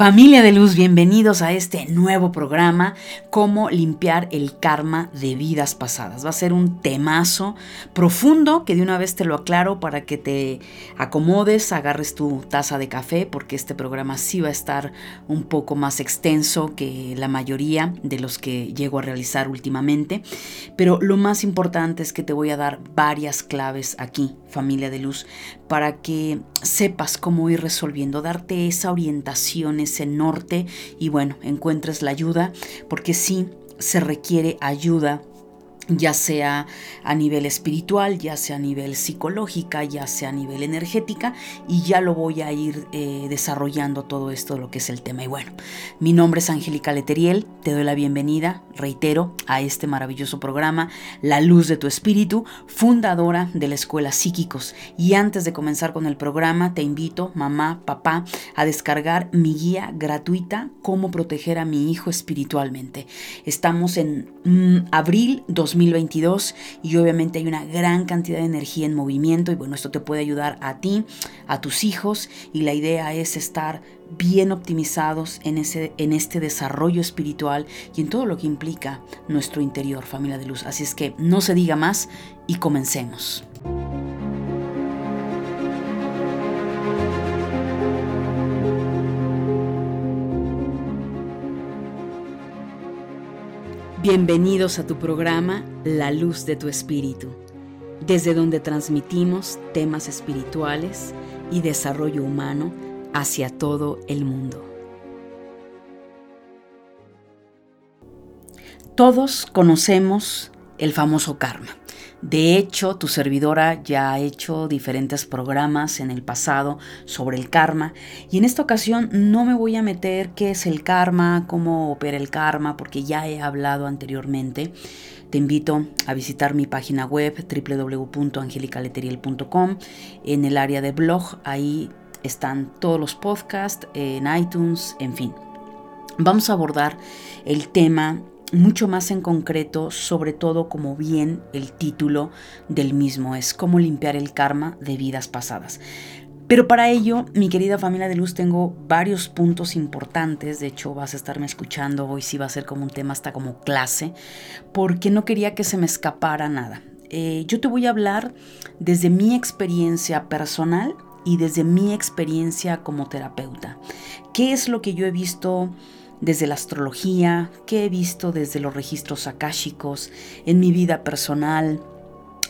Familia de luz, bienvenidos a este nuevo programa, cómo limpiar el karma de vidas pasadas. Va a ser un temazo profundo que de una vez te lo aclaro para que te acomodes, agarres tu taza de café, porque este programa sí va a estar un poco más extenso que la mayoría de los que llego a realizar últimamente. Pero lo más importante es que te voy a dar varias claves aquí, familia de luz, para que sepas cómo ir resolviendo, darte esa orientación ese norte y bueno, encuentres la ayuda, porque sí se requiere ayuda ya sea a nivel espiritual, ya sea a nivel psicológica, ya sea a nivel energética, y ya lo voy a ir eh, desarrollando todo esto, lo que es el tema. Y bueno, mi nombre es Angélica Leteriel, te doy la bienvenida, reitero, a este maravilloso programa, La Luz de tu Espíritu, fundadora de la Escuela Psíquicos. Y antes de comenzar con el programa, te invito, mamá, papá, a descargar mi guía gratuita, Cómo proteger a mi hijo espiritualmente. Estamos en mm, abril 2020 2022 y obviamente hay una gran cantidad de energía en movimiento y bueno, esto te puede ayudar a ti, a tus hijos y la idea es estar bien optimizados en, ese, en este desarrollo espiritual y en todo lo que implica nuestro interior, familia de luz. Así es que no se diga más y comencemos. Bienvenidos a tu programa La Luz de tu Espíritu, desde donde transmitimos temas espirituales y desarrollo humano hacia todo el mundo. Todos conocemos el famoso karma. De hecho, tu servidora ya ha hecho diferentes programas en el pasado sobre el karma y en esta ocasión no me voy a meter qué es el karma, cómo opera el karma, porque ya he hablado anteriormente. Te invito a visitar mi página web www.angelicaleteriel.com en el área de blog. Ahí están todos los podcasts en iTunes, en fin. Vamos a abordar el tema mucho más en concreto, sobre todo como bien el título del mismo es, cómo limpiar el karma de vidas pasadas. Pero para ello, mi querida familia de luz, tengo varios puntos importantes. De hecho, vas a estarme escuchando hoy, sí va a ser como un tema hasta como clase, porque no quería que se me escapara nada. Eh, yo te voy a hablar desde mi experiencia personal y desde mi experiencia como terapeuta. ¿Qué es lo que yo he visto? Desde la astrología, que he visto desde los registros akáshicos, en mi vida personal,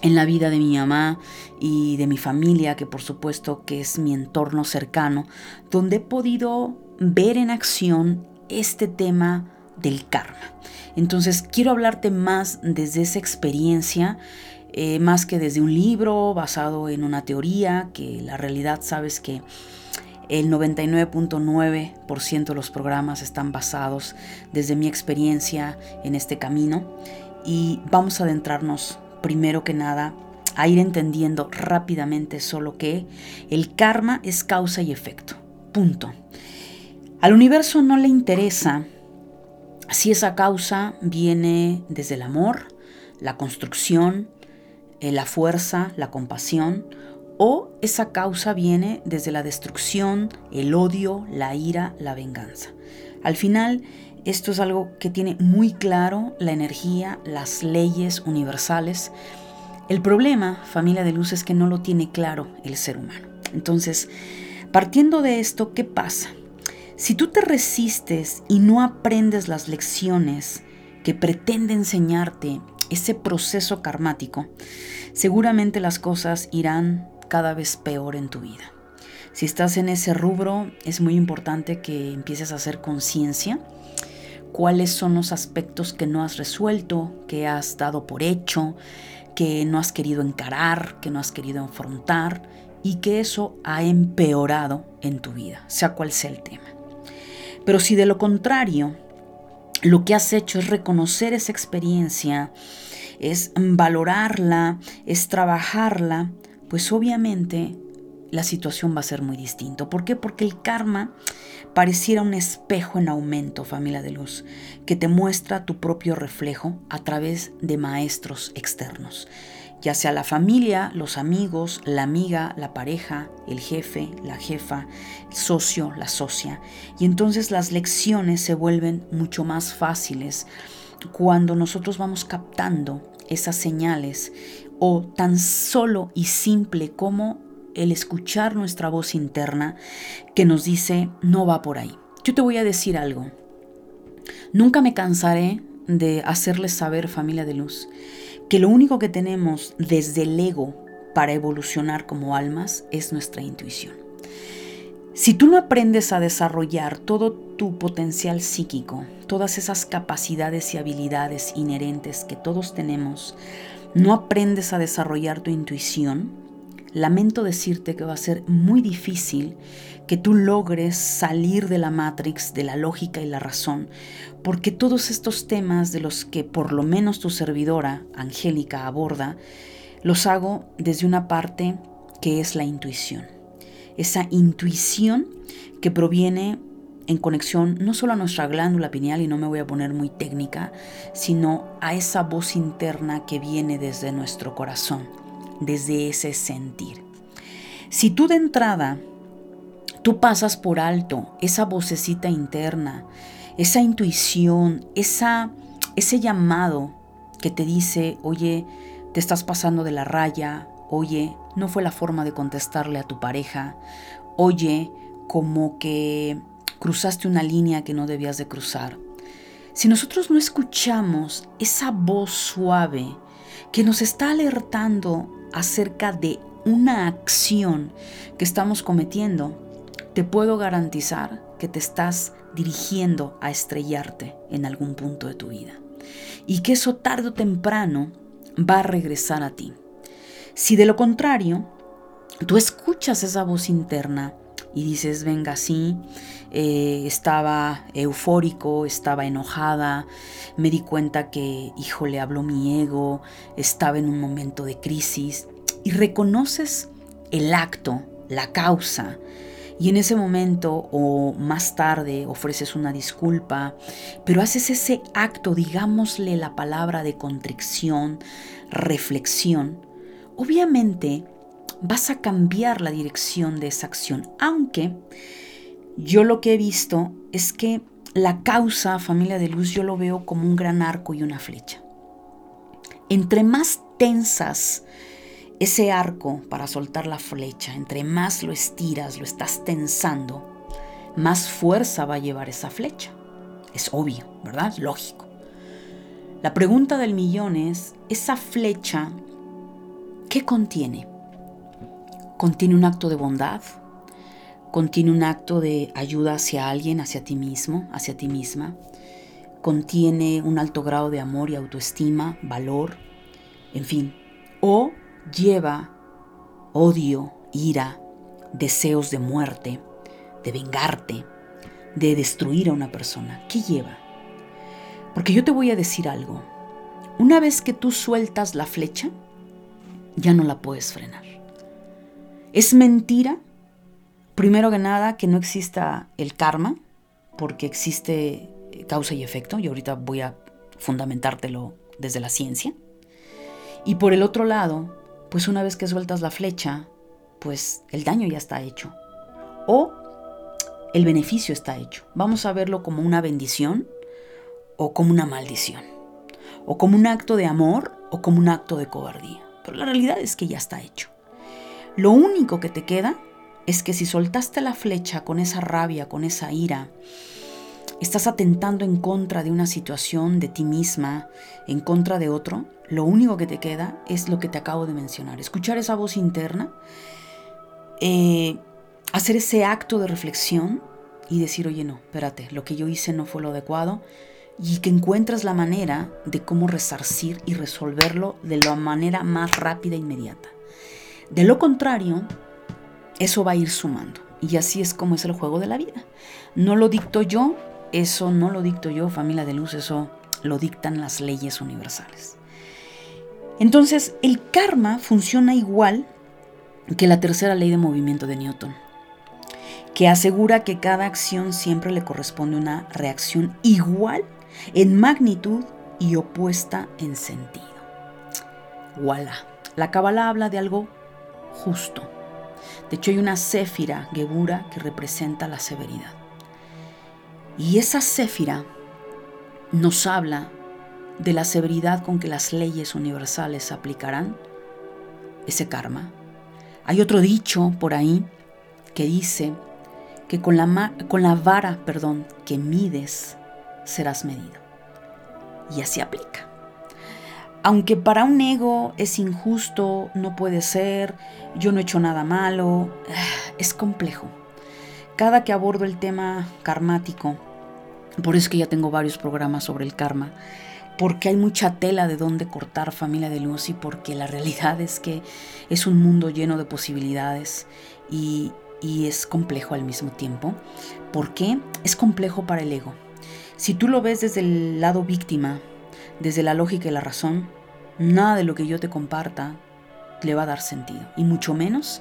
en la vida de mi mamá y de mi familia, que por supuesto que es mi entorno cercano, donde he podido ver en acción este tema del karma. Entonces quiero hablarte más desde esa experiencia, eh, más que desde un libro basado en una teoría, que la realidad sabes que el 99.9% de los programas están basados desde mi experiencia en este camino y vamos a adentrarnos primero que nada a ir entendiendo rápidamente solo que el karma es causa y efecto. Punto. Al universo no le interesa si esa causa viene desde el amor, la construcción, eh, la fuerza, la compasión o esa causa viene desde la destrucción, el odio, la ira, la venganza. Al final, esto es algo que tiene muy claro la energía, las leyes universales. El problema, familia de luz, es que no lo tiene claro el ser humano. Entonces, partiendo de esto, ¿qué pasa? Si tú te resistes y no aprendes las lecciones que pretende enseñarte ese proceso karmático, seguramente las cosas irán cada vez peor en tu vida. Si estás en ese rubro, es muy importante que empieces a hacer conciencia cuáles son los aspectos que no has resuelto, que has dado por hecho, que no has querido encarar, que no has querido enfrentar y que eso ha empeorado en tu vida, sea cual sea el tema. Pero si de lo contrario, lo que has hecho es reconocer esa experiencia, es valorarla, es trabajarla, pues obviamente la situación va a ser muy distinta. ¿Por qué? Porque el karma pareciera un espejo en aumento, familia de luz, que te muestra tu propio reflejo a través de maestros externos. ya sea la familia, los amigos, la amiga, la pareja, el jefe, la jefa, el socio, la socia. Y entonces las lecciones se vuelven mucho más fáciles cuando nosotros vamos captando esas señales o tan solo y simple como el escuchar nuestra voz interna que nos dice no va por ahí. Yo te voy a decir algo. Nunca me cansaré de hacerles saber, familia de luz, que lo único que tenemos desde el ego para evolucionar como almas es nuestra intuición. Si tú no aprendes a desarrollar todo tu potencial psíquico, todas esas capacidades y habilidades inherentes que todos tenemos, no aprendes a desarrollar tu intuición, lamento decirte que va a ser muy difícil que tú logres salir de la matrix, de la lógica y la razón, porque todos estos temas de los que por lo menos tu servidora, Angélica, aborda, los hago desde una parte que es la intuición. Esa intuición que proviene en conexión no solo a nuestra glándula pineal, y no me voy a poner muy técnica, sino a esa voz interna que viene desde nuestro corazón, desde ese sentir. Si tú de entrada, tú pasas por alto esa vocecita interna, esa intuición, esa, ese llamado que te dice, oye, te estás pasando de la raya, oye, no fue la forma de contestarle a tu pareja, oye, como que cruzaste una línea que no debías de cruzar. Si nosotros no escuchamos esa voz suave que nos está alertando acerca de una acción que estamos cometiendo, te puedo garantizar que te estás dirigiendo a estrellarte en algún punto de tu vida. Y que eso tarde o temprano va a regresar a ti. Si de lo contrario, tú escuchas esa voz interna y dices, venga, sí, eh, estaba eufórico, estaba enojada, me di cuenta que, hijo, le habló mi ego, estaba en un momento de crisis. Y reconoces el acto, la causa, y en ese momento o más tarde ofreces una disculpa, pero haces ese acto, digámosle la palabra de contrición, reflexión, obviamente vas a cambiar la dirección de esa acción, aunque yo lo que he visto es que la causa, familia de luz, yo lo veo como un gran arco y una flecha. Entre más tensas ese arco para soltar la flecha, entre más lo estiras, lo estás tensando, más fuerza va a llevar esa flecha. Es obvio, ¿verdad? Lógico. La pregunta del millón es, ¿esa flecha qué contiene? ¿Contiene un acto de bondad? Contiene un acto de ayuda hacia alguien, hacia ti mismo, hacia ti misma, contiene un alto grado de amor y autoestima, valor, en fin, o lleva odio, ira, deseos de muerte, de vengarte, de destruir a una persona. ¿Qué lleva? Porque yo te voy a decir algo. Una vez que tú sueltas la flecha, ya no la puedes frenar. Es mentira Primero que nada, que no exista el karma, porque existe causa y efecto, y ahorita voy a fundamentártelo desde la ciencia. Y por el otro lado, pues una vez que sueltas la flecha, pues el daño ya está hecho. O el beneficio está hecho. Vamos a verlo como una bendición o como una maldición. O como un acto de amor o como un acto de cobardía. Pero la realidad es que ya está hecho. Lo único que te queda es que si soltaste la flecha con esa rabia, con esa ira, estás atentando en contra de una situación, de ti misma, en contra de otro, lo único que te queda es lo que te acabo de mencionar. Escuchar esa voz interna, eh, hacer ese acto de reflexión y decir, oye, no, espérate, lo que yo hice no fue lo adecuado y que encuentres la manera de cómo resarcir y resolverlo de la manera más rápida e inmediata. De lo contrario, eso va a ir sumando. Y así es como es el juego de la vida. No lo dicto yo, eso no lo dicto yo, familia de luz, eso lo dictan las leyes universales. Entonces, el karma funciona igual que la tercera ley de movimiento de Newton, que asegura que cada acción siempre le corresponde una reacción igual en magnitud y opuesta en sentido. Voilà. La Kabbalah habla de algo justo. De hecho, hay una céfira, Gebura, que representa la severidad. Y esa céfira nos habla de la severidad con que las leyes universales aplicarán ese karma. Hay otro dicho por ahí que dice que con la, con la vara perdón, que mides serás medido. Y así aplica. Aunque para un ego es injusto, no puede ser, yo no he hecho nada malo, es complejo. Cada que abordo el tema karmático, por eso es que ya tengo varios programas sobre el karma, porque hay mucha tela de dónde cortar familia de luz y porque la realidad es que es un mundo lleno de posibilidades y, y es complejo al mismo tiempo. ¿Por qué? Es complejo para el ego. Si tú lo ves desde el lado víctima, desde la lógica y la razón, nada de lo que yo te comparta le va a dar sentido. Y mucho menos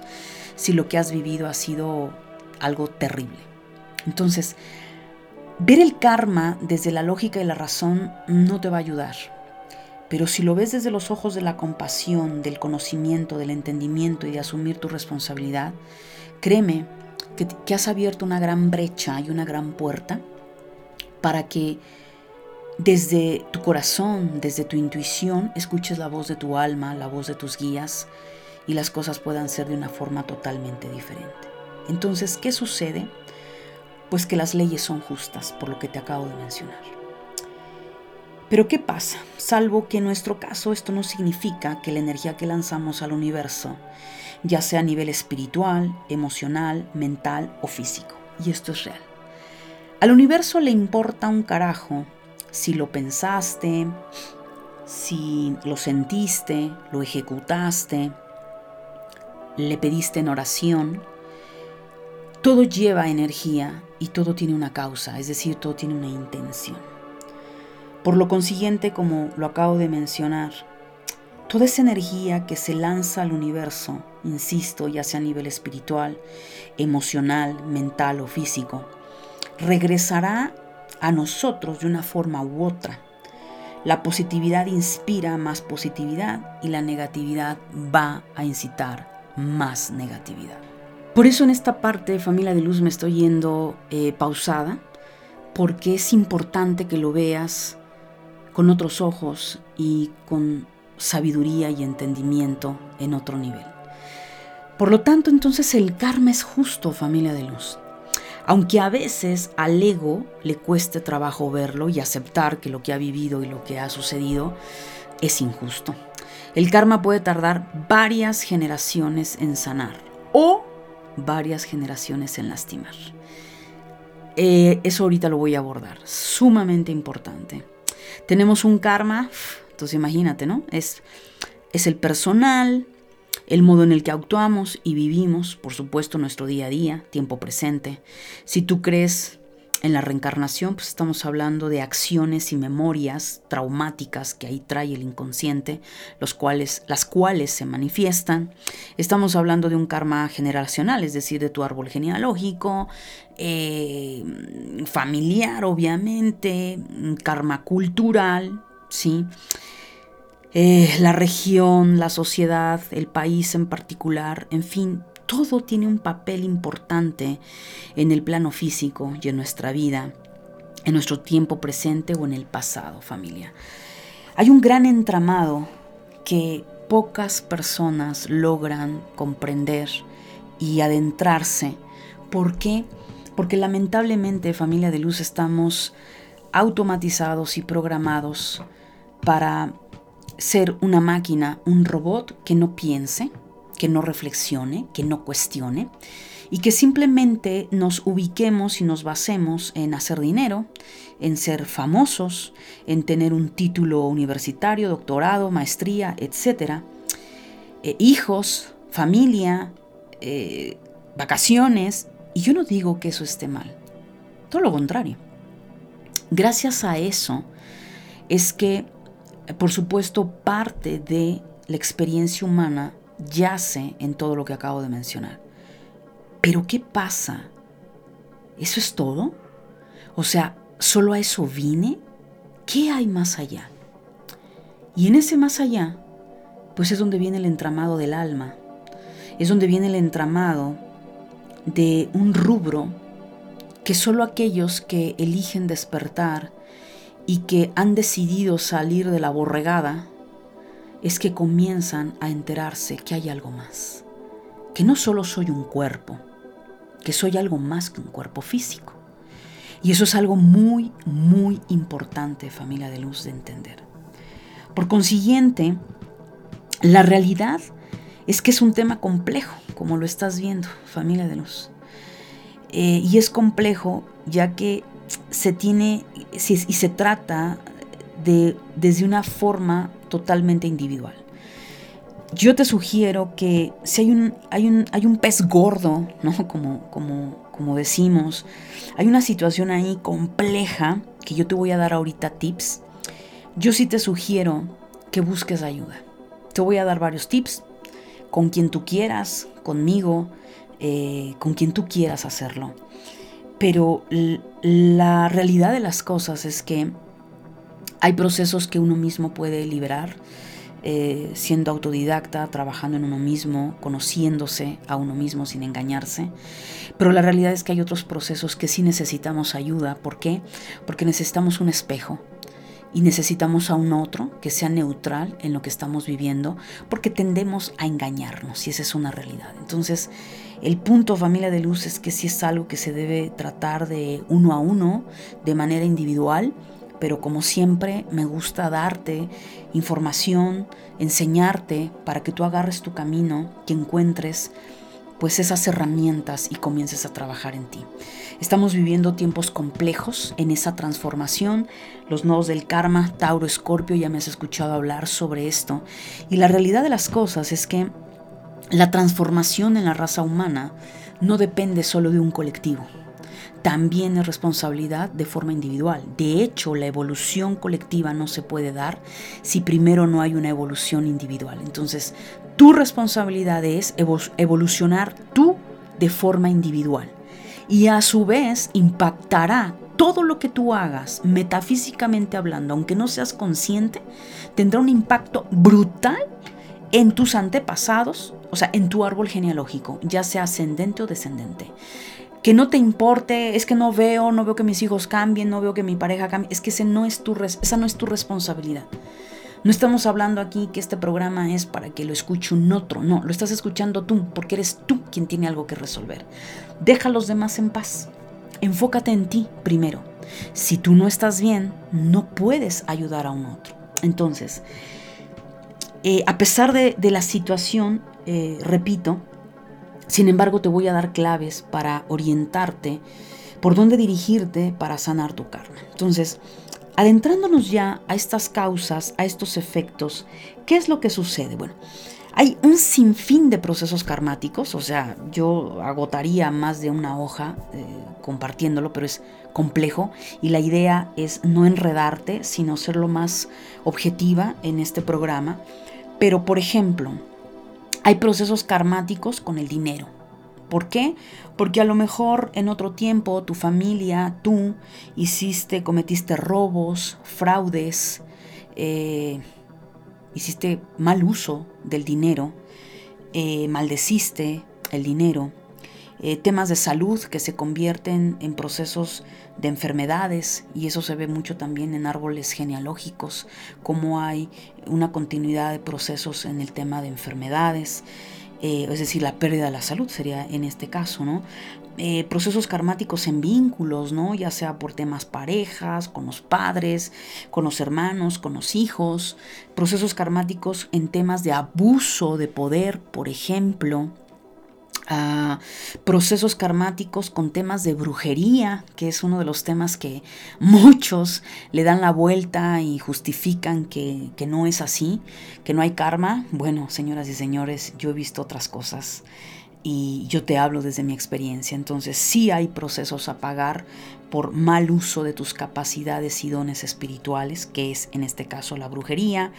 si lo que has vivido ha sido algo terrible. Entonces, ver el karma desde la lógica y la razón no te va a ayudar. Pero si lo ves desde los ojos de la compasión, del conocimiento, del entendimiento y de asumir tu responsabilidad, créeme que, que has abierto una gran brecha y una gran puerta para que desde tu corazón, desde tu intuición, escuches la voz de tu alma, la voz de tus guías y las cosas puedan ser de una forma totalmente diferente. Entonces, ¿qué sucede? Pues que las leyes son justas, por lo que te acabo de mencionar. Pero ¿qué pasa? Salvo que en nuestro caso esto no significa que la energía que lanzamos al universo, ya sea a nivel espiritual, emocional, mental o físico, y esto es real. Al universo le importa un carajo si lo pensaste, si lo sentiste, lo ejecutaste, le pediste en oración, todo lleva energía y todo tiene una causa, es decir, todo tiene una intención. Por lo consiguiente, como lo acabo de mencionar, toda esa energía que se lanza al universo, insisto, ya sea a nivel espiritual, emocional, mental o físico, regresará a nosotros de una forma u otra. La positividad inspira más positividad y la negatividad va a incitar más negatividad. Por eso en esta parte, familia de luz, me estoy yendo eh, pausada, porque es importante que lo veas con otros ojos y con sabiduría y entendimiento en otro nivel. Por lo tanto, entonces el karma es justo, familia de luz. Aunque a veces al ego le cueste trabajo verlo y aceptar que lo que ha vivido y lo que ha sucedido es injusto. El karma puede tardar varias generaciones en sanar o varias generaciones en lastimar. Eh, eso ahorita lo voy a abordar, sumamente importante. Tenemos un karma, entonces imagínate, ¿no? Es, es el personal, el modo en el que actuamos y vivimos, por supuesto, nuestro día a día, tiempo presente. Si tú crees en la reencarnación, pues estamos hablando de acciones y memorias traumáticas que ahí trae el inconsciente, los cuales, las cuales se manifiestan. Estamos hablando de un karma generacional, es decir, de tu árbol genealógico, eh, familiar, obviamente, karma cultural, ¿sí? Eh, la región, la sociedad, el país en particular, en fin, todo tiene un papel importante en el plano físico y en nuestra vida, en nuestro tiempo presente o en el pasado, familia. Hay un gran entramado que pocas personas logran comprender y adentrarse. ¿Por qué? Porque lamentablemente, familia de luz, estamos automatizados y programados para ser una máquina, un robot que no piense, que no reflexione, que no cuestione y que simplemente nos ubiquemos y nos basemos en hacer dinero, en ser famosos, en tener un título universitario, doctorado, maestría, etc. Eh, hijos, familia, eh, vacaciones. Y yo no digo que eso esté mal, todo lo contrario. Gracias a eso es que por supuesto, parte de la experiencia humana yace en todo lo que acabo de mencionar. Pero ¿qué pasa? ¿Eso es todo? O sea, ¿solo a eso vine? ¿Qué hay más allá? Y en ese más allá, pues es donde viene el entramado del alma, es donde viene el entramado de un rubro que solo aquellos que eligen despertar y que han decidido salir de la borregada es que comienzan a enterarse que hay algo más, que no solo soy un cuerpo, que soy algo más que un cuerpo físico. Y eso es algo muy, muy importante, familia de luz, de entender. Por consiguiente, la realidad es que es un tema complejo, como lo estás viendo, familia de luz. Eh, y es complejo ya que se tiene y se trata de, desde una forma totalmente individual. Yo te sugiero que si hay un, hay un, hay un pez gordo, ¿no? como, como, como decimos, hay una situación ahí compleja que yo te voy a dar ahorita tips, yo sí te sugiero que busques ayuda. Te voy a dar varios tips con quien tú quieras, conmigo, eh, con quien tú quieras hacerlo. Pero la realidad de las cosas es que hay procesos que uno mismo puede liberar, eh, siendo autodidacta, trabajando en uno mismo, conociéndose a uno mismo sin engañarse. Pero la realidad es que hay otros procesos que sí necesitamos ayuda. ¿Por qué? Porque necesitamos un espejo y necesitamos a un otro que sea neutral en lo que estamos viviendo, porque tendemos a engañarnos y esa es una realidad. Entonces, el punto familia de luz es que sí es algo que se debe tratar de uno a uno, de manera individual, pero como siempre me gusta darte información, enseñarte para que tú agarres tu camino, que encuentres pues esas herramientas y comiences a trabajar en ti. Estamos viviendo tiempos complejos en esa transformación, los nodos del karma, Tauro, Escorpio, ya me has escuchado hablar sobre esto, y la realidad de las cosas es que la transformación en la raza humana no depende solo de un colectivo, también es responsabilidad de forma individual. De hecho, la evolución colectiva no se puede dar si primero no hay una evolución individual. Entonces, tu responsabilidad es evolucionar tú de forma individual. Y a su vez impactará todo lo que tú hagas, metafísicamente hablando, aunque no seas consciente, tendrá un impacto brutal en tus antepasados, o sea, en tu árbol genealógico, ya sea ascendente o descendente. Que no te importe, es que no veo, no veo que mis hijos cambien, no veo que mi pareja cambie, es que ese no es tu esa no es tu responsabilidad. No estamos hablando aquí que este programa es para que lo escuche un otro, no, lo estás escuchando tú, porque eres tú quien tiene algo que resolver. Deja a los demás en paz. Enfócate en ti primero. Si tú no estás bien, no puedes ayudar a un otro. Entonces, eh, a pesar de, la situación, eh, repito, sin embargo te voy a dar claves para orientarte por dónde dirigirte para sanar tu karma. Entonces, Adentrándonos ya a estas causas, a estos efectos, ¿qué es lo que sucede? Bueno, hay un sinfín de procesos karmáticos, o sea, yo agotaría más de una hoja eh, compartiéndolo, pero es complejo y la idea es no enredarte, sino ser lo más objetiva en este programa. Pero, por ejemplo, hay procesos karmáticos con el dinero. ¿Por qué? Porque a lo mejor en otro tiempo tu familia, tú, hiciste, cometiste robos, fraudes, eh, hiciste mal uso del dinero, eh, maldeciste el dinero, eh, temas de salud que se convierten en procesos de enfermedades y eso se ve mucho también en árboles genealógicos, como hay una continuidad de procesos en el tema de enfermedades. Eh, es decir, la pérdida de la salud sería en este caso, ¿no? Eh, procesos karmáticos en vínculos, ¿no? Ya sea por temas parejas, con los padres, con los hermanos, con los hijos, procesos karmáticos en temas de abuso de poder, por ejemplo, procesos karmáticos con temas de brujería, que es uno de los temas que muchos le dan la vuelta y justifican que, que no es así, que no hay karma. Bueno, señoras y señores, yo he visto otras cosas y yo te hablo desde mi experiencia. Entonces sí hay procesos a pagar por mal uso de tus capacidades y dones espirituales, que es en este caso la brujería.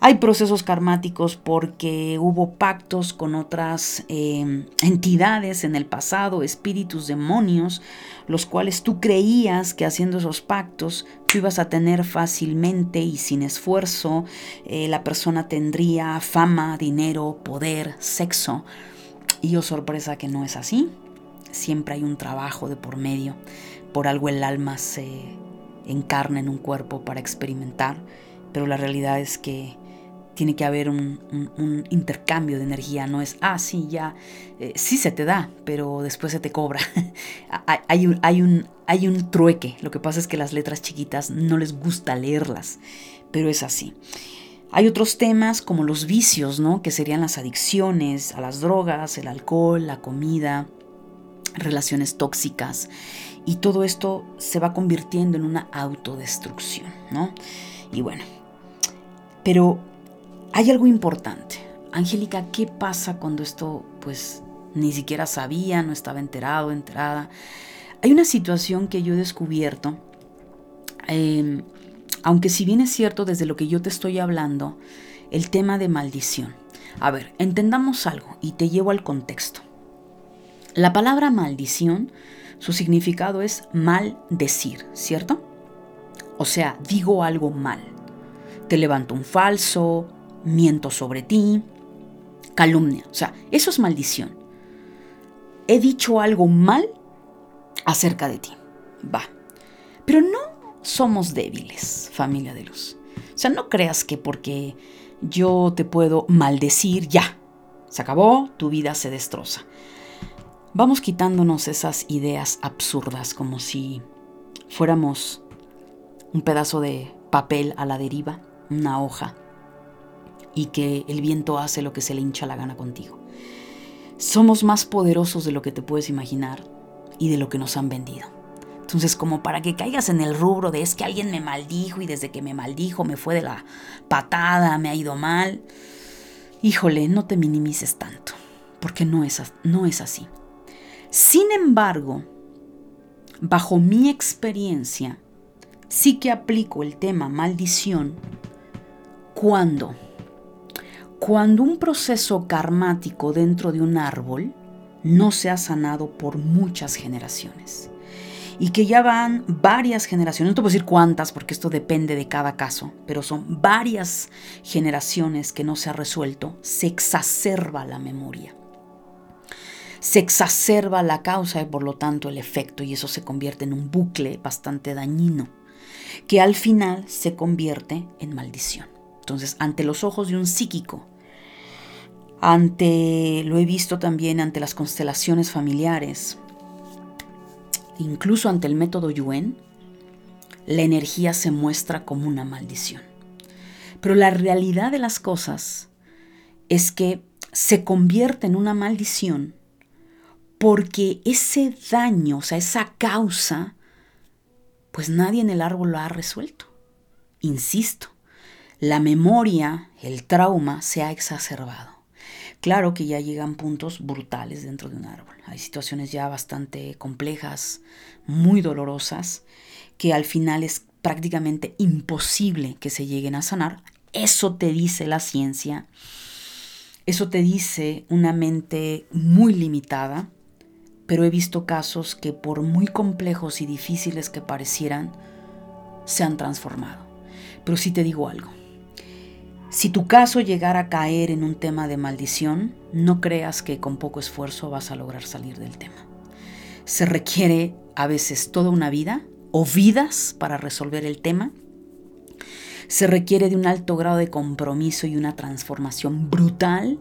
Hay procesos karmáticos porque hubo pactos con otras em, entidades en el pasado, espíritus, demonios, los cuales tú creías que haciendo esos pactos tú ibas a tener fácilmente y sin esfuerzo, eh, la persona tendría fama, dinero, poder, sexo. Y yo oh, sorpresa que no es así. Siempre hay un trabajo de por medio. Por algo el alma se encarna en un cuerpo para experimentar, pero la realidad es que tiene que haber un, intercambio de energía, no es, ah, sí, ya, eh, sí se te da, pero después se te cobra. hay, un, hay, un, hay un trueque, lo que pasa es que las letras chiquitas no les gusta leerlas, pero es así. Hay otros temas como los vicios, ¿no? Que serían las adicciones a las drogas, el alcohol, la comida, relaciones tóxicas. Y todo esto se va convirtiendo en una autodestrucción, ¿no? Y bueno, pero hay algo importante. Angélica, ¿qué pasa cuando esto pues ni siquiera sabía, no estaba enterado, enterada? Hay una situación que yo he descubierto, em, aunque si bien es cierto desde lo que yo te estoy hablando, el tema de maldición. A ver, entendamos algo y te llevo al contexto. La palabra maldición, su significado es maldecir, ¿cierto? O sea, digo algo mal. Te levanto un falso, miento sobre ti, calumnia. O sea, eso es maldición. He dicho algo mal acerca de ti. Va. Pero no somos débiles, familia de luz. O sea, no creas que porque yo te puedo maldecir, ya. Se acabó, tu vida se destroza. Vamos quitándonos esas ideas absurdas como si fuéramos un pedazo de papel a la deriva, una hoja y que el viento hace lo que se le hincha la gana contigo. Somos más poderosos de lo que te puedes imaginar y de lo que nos han vendido. Entonces, como para que caigas en el rubro de es que alguien me maldijo y desde que me maldijo me fue de la patada, me ha ido mal, híjole, no te minimices tanto, porque no es, no es así. Sin embargo, bajo mi experiencia, sí que aplico el tema maldición cuando cuando un proceso karmático dentro de un árbol no se ha sanado por muchas generaciones y que ya van varias generaciones, no te puedo decir cuántas porque esto depende de cada caso, pero son varias generaciones que no se ha resuelto, se exacerba la memoria. Se exacerba la causa y por lo tanto el efecto y eso se convierte en un bucle bastante dañino que al final se convierte en maldición. Entonces, ante los ojos de un psíquico, ante, lo he visto también ante las constelaciones familiares, incluso ante el método Yuen, la energía se muestra como una maldición. Pero la realidad de las cosas es que se convierte en una maldición porque ese daño, o sea, esa causa, pues nadie en el árbol lo ha resuelto. Insisto, la memoria, el trauma se ha exacerbado. Claro que ya llegan puntos brutales dentro de un árbol. Hay situaciones ya bastante complejas, muy dolorosas, que al final es prácticamente imposible que se lleguen a sanar. Eso te dice la ciencia. Eso te dice una mente muy limitada, pero he visto casos que por muy complejos y difíciles que parecieran, se han transformado. Pero sí te digo algo, si tu caso llegara a caer en un tema de maldición, no creas que con poco esfuerzo vas a lograr salir del tema. Se requiere a veces toda una vida o vidas para resolver el tema. Se requiere de un alto grado de compromiso y una transformación brutal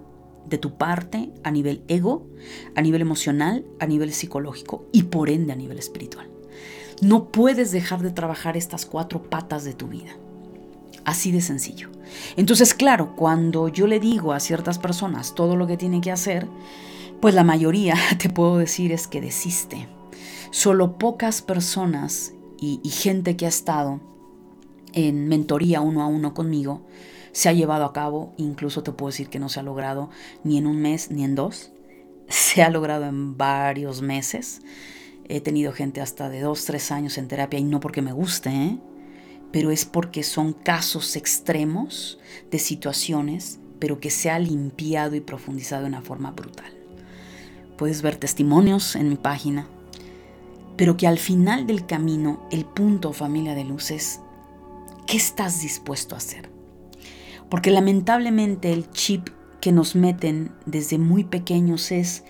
de tu parte a nivel ego, a nivel emocional, a nivel psicológico y por ende a nivel espiritual. No puedes dejar de trabajar estas cuatro patas de tu vida. Así de sencillo. Entonces, claro, cuando yo le digo a ciertas personas todo lo que tienen que hacer, pues la mayoría, te puedo decir, es que desiste. Solo pocas personas y, gente que ha estado en mentoría uno a uno conmigo se ha llevado a cabo, incluso te puedo decir que no se ha logrado ni en un mes ni en dos, se ha logrado en varios meses. He tenido gente hasta de dos, tres años en terapia y no porque me guste, ¿eh? Pero es porque son casos extremos de situaciones, pero que se ha limpiado y profundizado de una forma brutal. Puedes ver testimonios en mi página, pero que al final del camino el punto familia de luz es, ¿qué estás dispuesto a hacer? Porque lamentablemente el chip que nos meten desde muy pequeños es,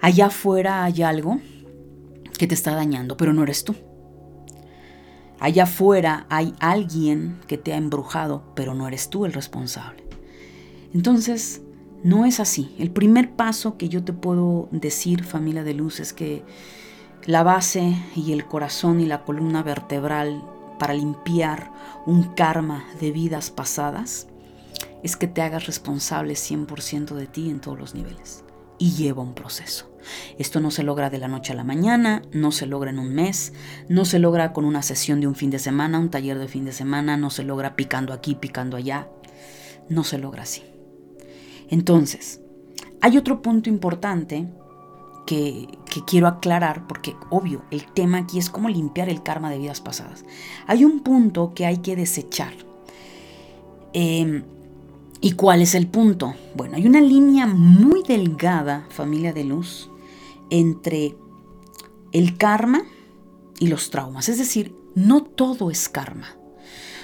allá afuera hay algo que te está dañando, pero no eres tú. Allá afuera hay alguien que te ha embrujado, pero no eres tú el responsable. Entonces, no es así. El primer paso que yo te puedo decir, familia de luz, es que la base y el corazón y la columna vertebral para limpiar un karma de vidas pasadas es que te hagas responsable 100% de ti en todos los niveles. Y lleva un proceso. Esto no se logra de la noche a la mañana, no se logra en un mes, no se logra con una sesión de un fin de semana, un taller de fin de semana, no se logra picando aquí, picando allá. No se logra así. Entonces, hay otro punto importante que, quiero aclarar, porque obvio, el tema aquí es cómo limpiar el karma de vidas pasadas. Hay un punto que hay que desechar. Em, ¿Y cuál es el punto? Bueno, hay una línea muy delgada, familia de luz, entre el karma y los traumas. Es decir, no todo es karma.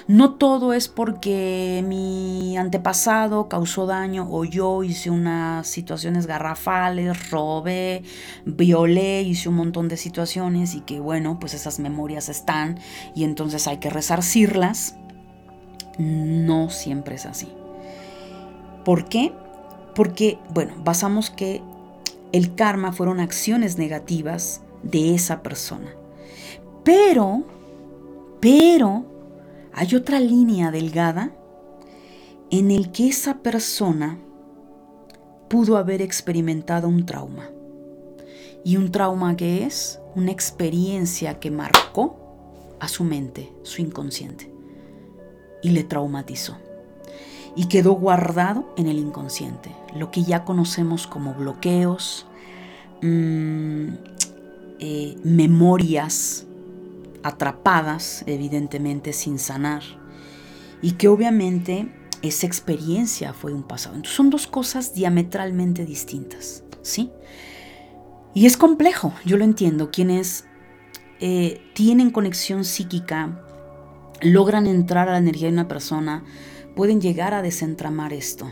No todo es porque mi antepasado causó daño o yo hice unas situaciones garrafales, robé, violé, hice un montón de situaciones y que bueno, pues esas memorias están y entonces hay que resarcirlas. No siempre es así. ¿Por qué? Porque, bueno, basamos que el karma fueron acciones negativas de esa persona. Pero, pero, hay otra línea delgada en el que esa persona pudo haber experimentado un trauma. ¿Y un trauma que es? Una experiencia que marcó a su mente, su inconsciente, y le traumatizó. Y quedó guardado en el inconsciente, lo que ya conocemos como bloqueos, mm, eh, memorias atrapadas, evidentemente sin sanar, y que obviamente esa experiencia fue un pasado. Entonces son dos cosas diametralmente distintas, ¿sí? Y es complejo, yo lo entiendo, quienes eh, tienen conexión psíquica, logran entrar a la energía de una persona, pueden llegar a desentramar esto.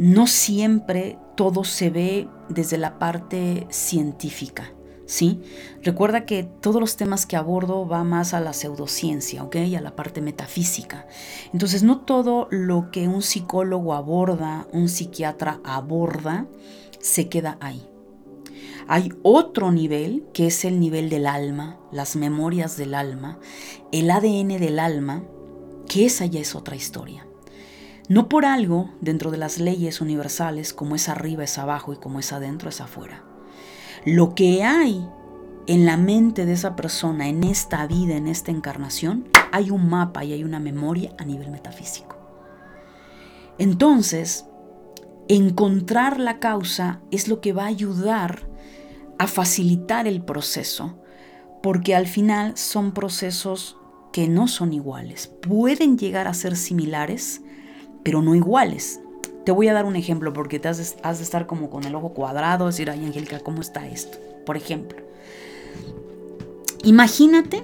No siempre todo se ve desde la parte científica. ¿sí? Recuerda que todos los temas que abordo va más a la pseudociencia, ¿ok? A la parte metafísica. Entonces, no todo lo que un psicólogo aborda, un psiquiatra aborda, se queda ahí. Hay otro nivel que es el nivel del alma, las memorias del alma, el ADN del alma, que esa ya es otra historia. No por algo, dentro de las leyes universales, como es arriba es abajo y como es adentro es afuera. Lo que hay en la mente de esa persona, en esta vida, en esta encarnación, hay un mapa y hay una memoria a nivel metafísico. Entonces, encontrar la causa es lo que va a ayudar a facilitar el proceso, porque al final son procesos que no son iguales. Pueden llegar a ser similares, pero no iguales. Te voy a dar un ejemplo porque te has de, estar como con el ojo cuadrado, decir, ay Angélica, ¿cómo está esto? Por ejemplo, imagínate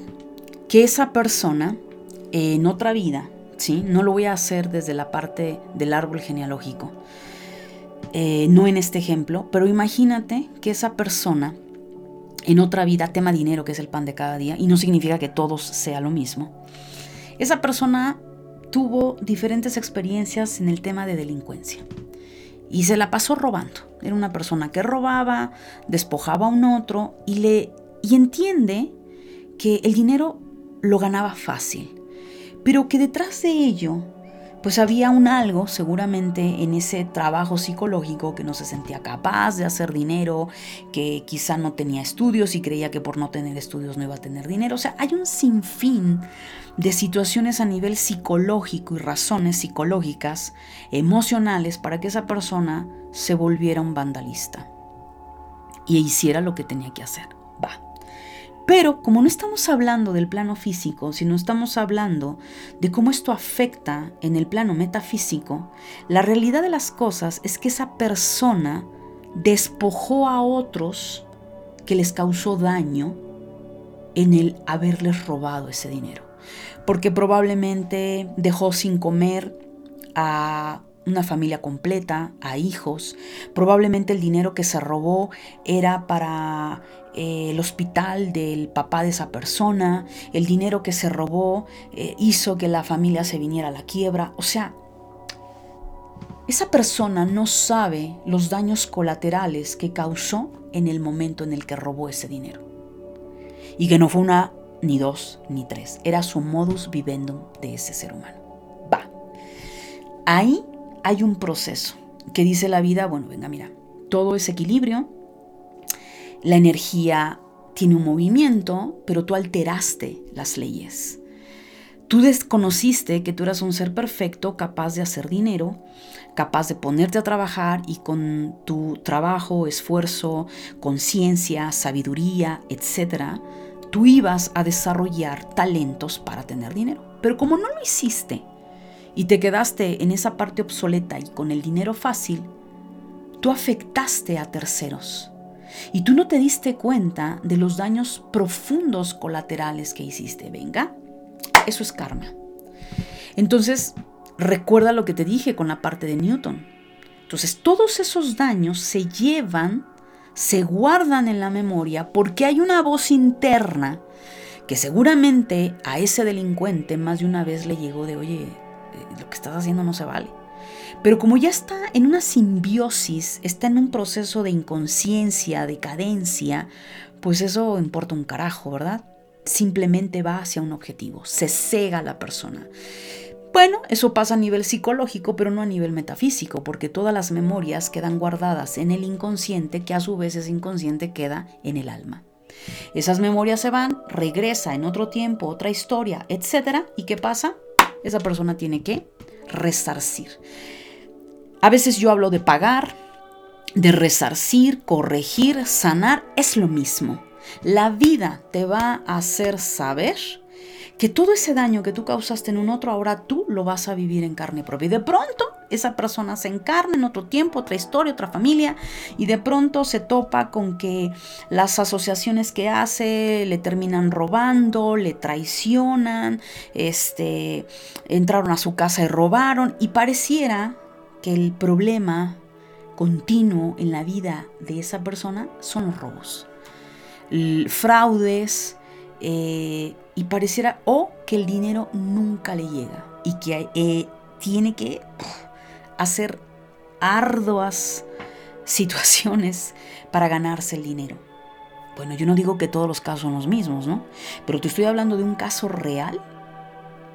que esa persona en otra vida, ¿sí? No lo voy a hacer desde la parte del árbol genealógico, eh, no en este ejemplo, pero imagínate que esa persona en otra vida tema dinero, que es el pan de cada día, y no significa que todos sea lo mismo. Esa persona tuvo diferentes experiencias en el tema de delincuencia y se la pasó robando. Era una persona que robaba, despojaba a un otro y le y entiende que el dinero lo ganaba fácil, pero que detrás de ello pues había un algo seguramente en ese trabajo psicológico que no se sentía capaz de hacer dinero, que quizá no tenía estudios y creía que por no tener estudios no iba a tener dinero. O sea, hay un sinfín de situaciones a nivel psicológico y razones psicológicas, emocionales, para que esa persona se volviera un vandalista y hiciera lo que tenía que hacer. Va. Pero como no estamos hablando del plano físico, sino estamos hablando de cómo esto afecta en el plano metafísico, la realidad de las cosas es que esa persona despojó a otros que les causó daño en el haberles robado ese dinero. Porque probablemente dejó sin comer a una familia completa, a hijos. Probablemente el dinero que se robó era para eh, el hospital del papá de esa persona. El dinero que se robó eh, hizo que la familia se viniera a la quiebra. O sea, esa persona no sabe los daños colaterales que causó en el momento en el que robó ese dinero. Y que no fue una, ni dos, ni tres. Era su modus vivendum de ese ser humano. Va. Ahí hay un proceso que dice la vida, bueno, venga, mira, todo es equilibrio, la energía tiene un movimiento, pero tú alteraste las leyes. Tú desconociste que tú eras un ser perfecto, capaz de hacer dinero, capaz de ponerte a trabajar y con tu trabajo, esfuerzo, conciencia, sabiduría, etc., tú ibas a desarrollar talentos para tener dinero. Pero como no lo hiciste, y te quedaste en esa parte obsoleta y con el dinero fácil, tú afectaste a terceros. Y tú no te diste cuenta de los daños profundos colaterales que hiciste. Venga, eso es karma. Entonces, recuerda lo que te dije con la parte de Newton. Entonces, todos esos daños se llevan, se guardan en la memoria porque hay una voz interna que seguramente a ese delincuente más de una vez le llegó de, oye, lo que estás haciendo no se vale. Pero como ya está en una simbiosis, está en un proceso de inconsciencia, de cadencia, pues eso importa un carajo, ¿verdad? Simplemente va hacia un objetivo, se cega la persona. Bueno, eso pasa a nivel psicológico, pero no a nivel metafísico, porque todas las memorias quedan guardadas en el inconsciente, que a su vez ese inconsciente queda en el alma. Esas memorias se van, regresa en otro tiempo, otra historia, etc. ¿Y qué pasa? esa persona tiene que resarcir. A veces yo hablo de pagar, de resarcir, corregir, sanar, es lo mismo. La vida te va a hacer saber que todo ese daño que tú causaste en un otro, ahora tú lo vas a vivir en carne propia. Y de pronto esa persona se encarna en otro tiempo, otra historia, otra familia, y de pronto se topa con que las asociaciones que hace le terminan robando, le traicionan, este, entraron a su casa y robaron, y pareciera que el problema continuo en la vida de esa persona son los robos. fraudes, eh, y pareciera o que el dinero nunca le llega y que eh, tiene que hacer arduas situaciones para ganarse el dinero. Bueno, yo no digo que todos los casos son los mismos, ¿no? Pero te estoy hablando de un caso real,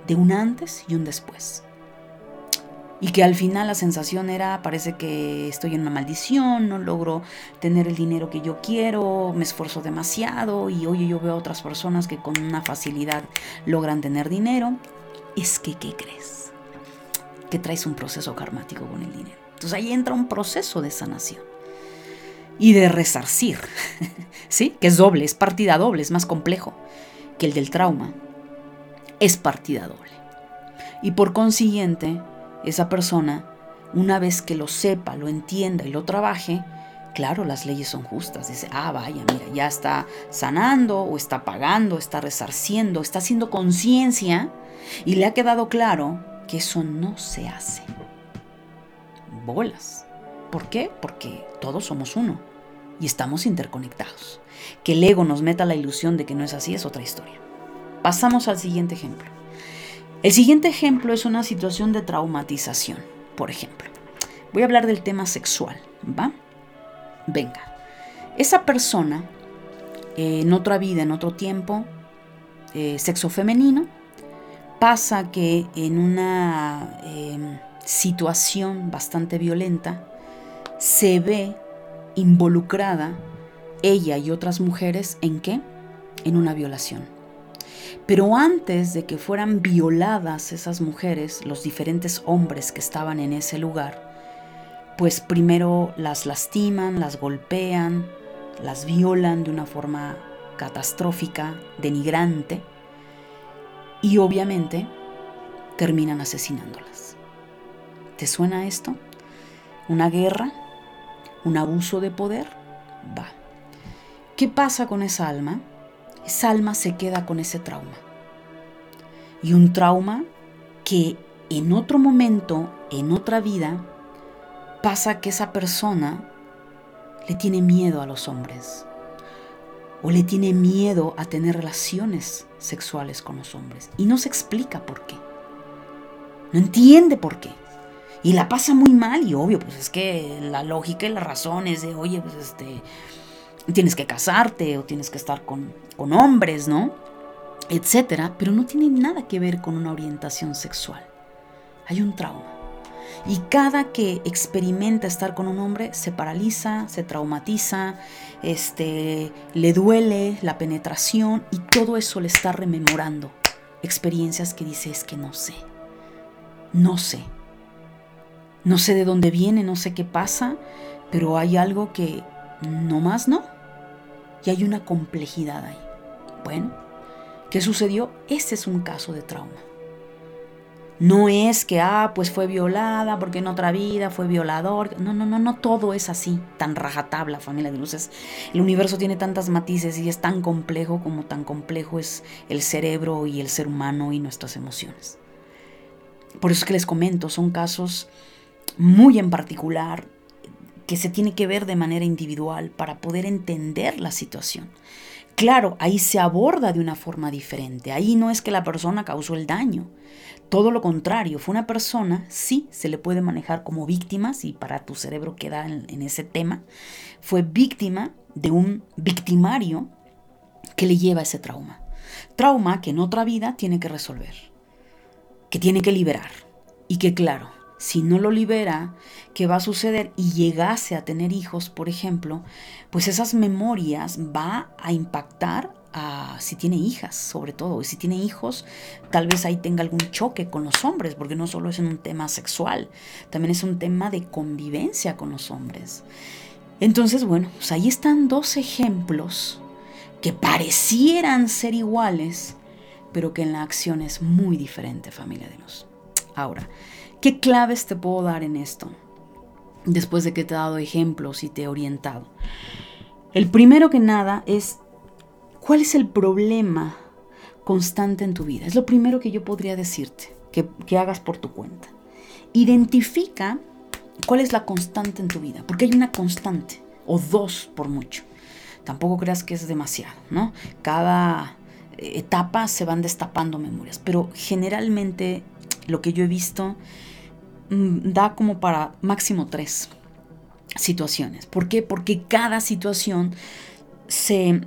de un antes y un después y que al final la sensación era, parece que estoy en una maldición, no logro tener el dinero que yo quiero, me esfuerzo demasiado y oye, yo veo a otras personas que con una facilidad logran tener dinero. Es que, ¿qué crees? Que traes un proceso karmático con el dinero. Entonces ahí entra un proceso de sanación y de resarcir, ¿sí? Que es doble, es partida doble, es más complejo que el del trauma. Es partida doble. Y por consiguiente, esa persona, una vez que lo sepa, lo entienda y lo trabaje, claro, las leyes son justas. Dice, ah, vaya, mira, ya está sanando o está pagando, está resarciendo, está haciendo conciencia y le ha quedado claro que eso no se hace. Bolas. ¿Por qué? Porque todos somos uno y estamos interconectados. Que el ego nos meta la ilusión de que no es así es otra historia. Pasamos al siguiente ejemplo. El siguiente ejemplo es una situación de traumatización, por ejemplo. Voy a hablar del tema sexual, ¿va? Venga, esa persona eh, en otra vida, en otro tiempo, eh, sexo femenino, pasa que en una em, situación bastante violenta se ve involucrada ella y otras mujeres en qué? En una violación. Pero antes de que fueran violadas esas mujeres, los diferentes hombres que estaban en ese lugar, pues primero las lastiman, las golpean, las violan de una forma catastrófica, denigrante, y obviamente terminan asesinándolas. ¿Te suena esto? ¿Una guerra? ¿Un abuso de poder? Va. ¿Qué pasa con esa alma? Esa alma se queda con ese trauma. Y un trauma que en otro momento, en otra vida, pasa que esa persona le tiene miedo a los hombres o le tiene miedo a tener relaciones sexuales con los hombres y no se explica por qué. No entiende por qué. Y la pasa muy mal y obvio, pues es que la lógica y la razón es de, oye, pues este, tienes que casarte o tienes que estar con, con hombres, ¿no? Etcétera, pero no tiene nada que ver con una orientación sexual. Hay un trauma. Y cada que experimenta estar con un hombre se paraliza, se traumatiza, este, le duele la penetración y todo eso le está rememorando experiencias que dice es que no sé, no sé, no sé de dónde viene, no sé qué pasa, pero hay algo que no más no. Y hay una complejidad ahí. Bueno, ¿qué sucedió? Este es un caso de trauma. No es que, ah, pues fue violada porque en otra vida fue violador. No, no, no, no todo es así, tan rajatabla, familia de luces. El universo tiene tantas matices y es tan complejo como tan complejo es el cerebro y el ser humano y nuestras emociones. Por eso es que les comento, son casos muy en particular que se tiene que ver de manera individual para poder entender la situación. Claro, ahí se aborda de una forma diferente. Ahí no es que la persona causó el daño. Todo lo contrario, fue una persona, sí, se le puede manejar como víctima, si para tu cerebro queda en, en ese tema, fue víctima de un victimario que le lleva ese trauma. Trauma que en otra vida tiene que resolver, que tiene que liberar. Y que claro, si no lo libera, ¿qué va a suceder? Y llegase a tener hijos, por ejemplo, pues esas memorias va a impactar a si tiene hijas, sobre todo. Y si tiene hijos, tal vez ahí tenga algún choque con los hombres, porque no solo es un tema sexual, también es un tema de convivencia con los hombres. Entonces, bueno, pues ahí están dos ejemplos que parecieran ser iguales, pero que en la acción es muy diferente, familia de luz. Ahora, ¿Qué claves te puedo dar en esto? Después de que te he dado ejemplos y te he orientado. El primero que nada es, ¿cuál es el problema constante en tu vida? Es lo primero que yo podría decirte, que, que hagas por tu cuenta. Identifica cuál es la constante en tu vida, porque hay una constante, o dos por mucho. Tampoco creas que es demasiado, ¿no? Cada etapa se van destapando memorias, pero generalmente lo que yo he visto da como para máximo tres situaciones. ¿Por qué? Porque cada situación se,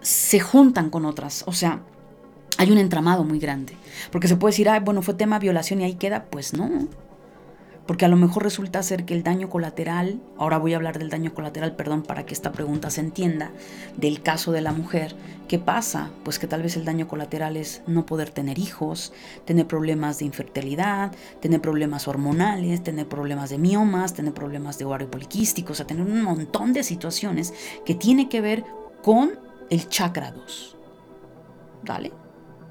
se juntan con otras. O sea, hay un entramado muy grande. Porque se puede decir, ah, bueno, fue tema violación y ahí queda. Pues no. Porque a lo mejor resulta ser que el daño colateral, ahora voy a hablar del daño colateral, perdón, para que esta pregunta se entienda, del caso de la mujer. ¿Qué pasa? Pues que tal vez el daño colateral es no poder tener hijos, tener problemas de infertilidad, tener problemas hormonales, tener problemas de miomas, tener problemas de ovario poliquístico, o sea, tener un montón de situaciones que tiene que ver con el chakra 2. ¿Vale?